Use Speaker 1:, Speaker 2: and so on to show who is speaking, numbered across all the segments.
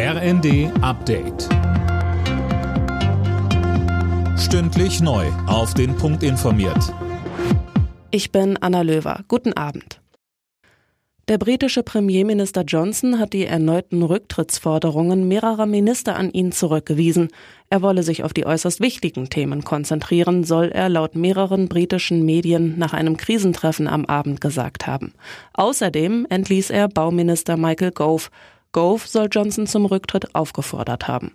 Speaker 1: RND Update. Stündlich neu. Auf den Punkt informiert.
Speaker 2: Ich bin Anna Löwer. Guten Abend. Der britische Premierminister Johnson hat die erneuten Rücktrittsforderungen mehrerer Minister an ihn zurückgewiesen. Er wolle sich auf die äußerst wichtigen Themen konzentrieren, soll er laut mehreren britischen Medien nach einem Krisentreffen am Abend gesagt haben. Außerdem entließ er Bauminister Michael Gove. Gove soll Johnson zum Rücktritt aufgefordert haben.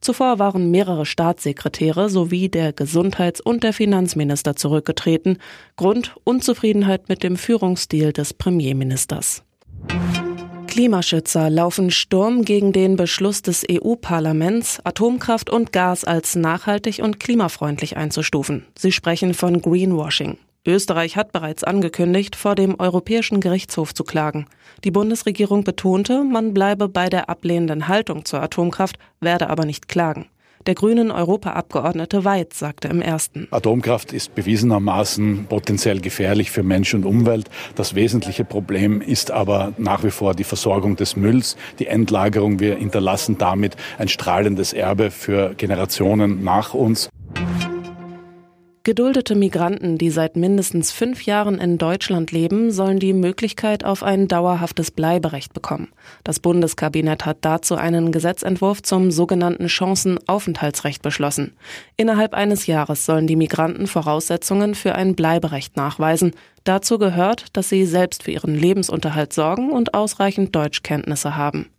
Speaker 2: Zuvor waren mehrere Staatssekretäre sowie der Gesundheits- und der Finanzminister zurückgetreten. Grund Unzufriedenheit mit dem Führungsstil des Premierministers. Klimaschützer laufen Sturm gegen den Beschluss des EU-Parlaments, Atomkraft und Gas als nachhaltig und klimafreundlich einzustufen. Sie sprechen von Greenwashing. Österreich hat bereits angekündigt, vor dem Europäischen Gerichtshof zu klagen. Die Bundesregierung betonte, man bleibe bei der ablehnenden Haltung zur Atomkraft, werde aber nicht klagen. Der grünen Europaabgeordnete Weid sagte im ersten.
Speaker 3: Atomkraft ist bewiesenermaßen potenziell gefährlich für Mensch und Umwelt. Das wesentliche Problem ist aber nach wie vor die Versorgung des Mülls, die Endlagerung. Wir hinterlassen damit ein strahlendes Erbe für Generationen nach uns.
Speaker 2: Geduldete Migranten, die seit mindestens fünf Jahren in Deutschland leben, sollen die Möglichkeit auf ein dauerhaftes Bleiberecht bekommen. Das Bundeskabinett hat dazu einen Gesetzentwurf zum sogenannten Chancenaufenthaltsrecht beschlossen. Innerhalb eines Jahres sollen die Migranten Voraussetzungen für ein Bleiberecht nachweisen. Dazu gehört, dass sie selbst für ihren Lebensunterhalt sorgen und ausreichend Deutschkenntnisse haben.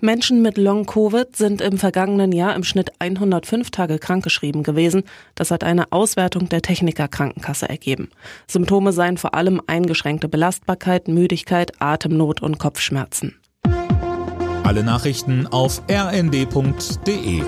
Speaker 2: Menschen mit Long-Covid sind im vergangenen Jahr im Schnitt 105 Tage krankgeschrieben gewesen. Das hat eine Auswertung der Techniker Krankenkasse ergeben. Symptome seien vor allem eingeschränkte Belastbarkeit, Müdigkeit, Atemnot und Kopfschmerzen.
Speaker 1: Alle Nachrichten auf rnd.de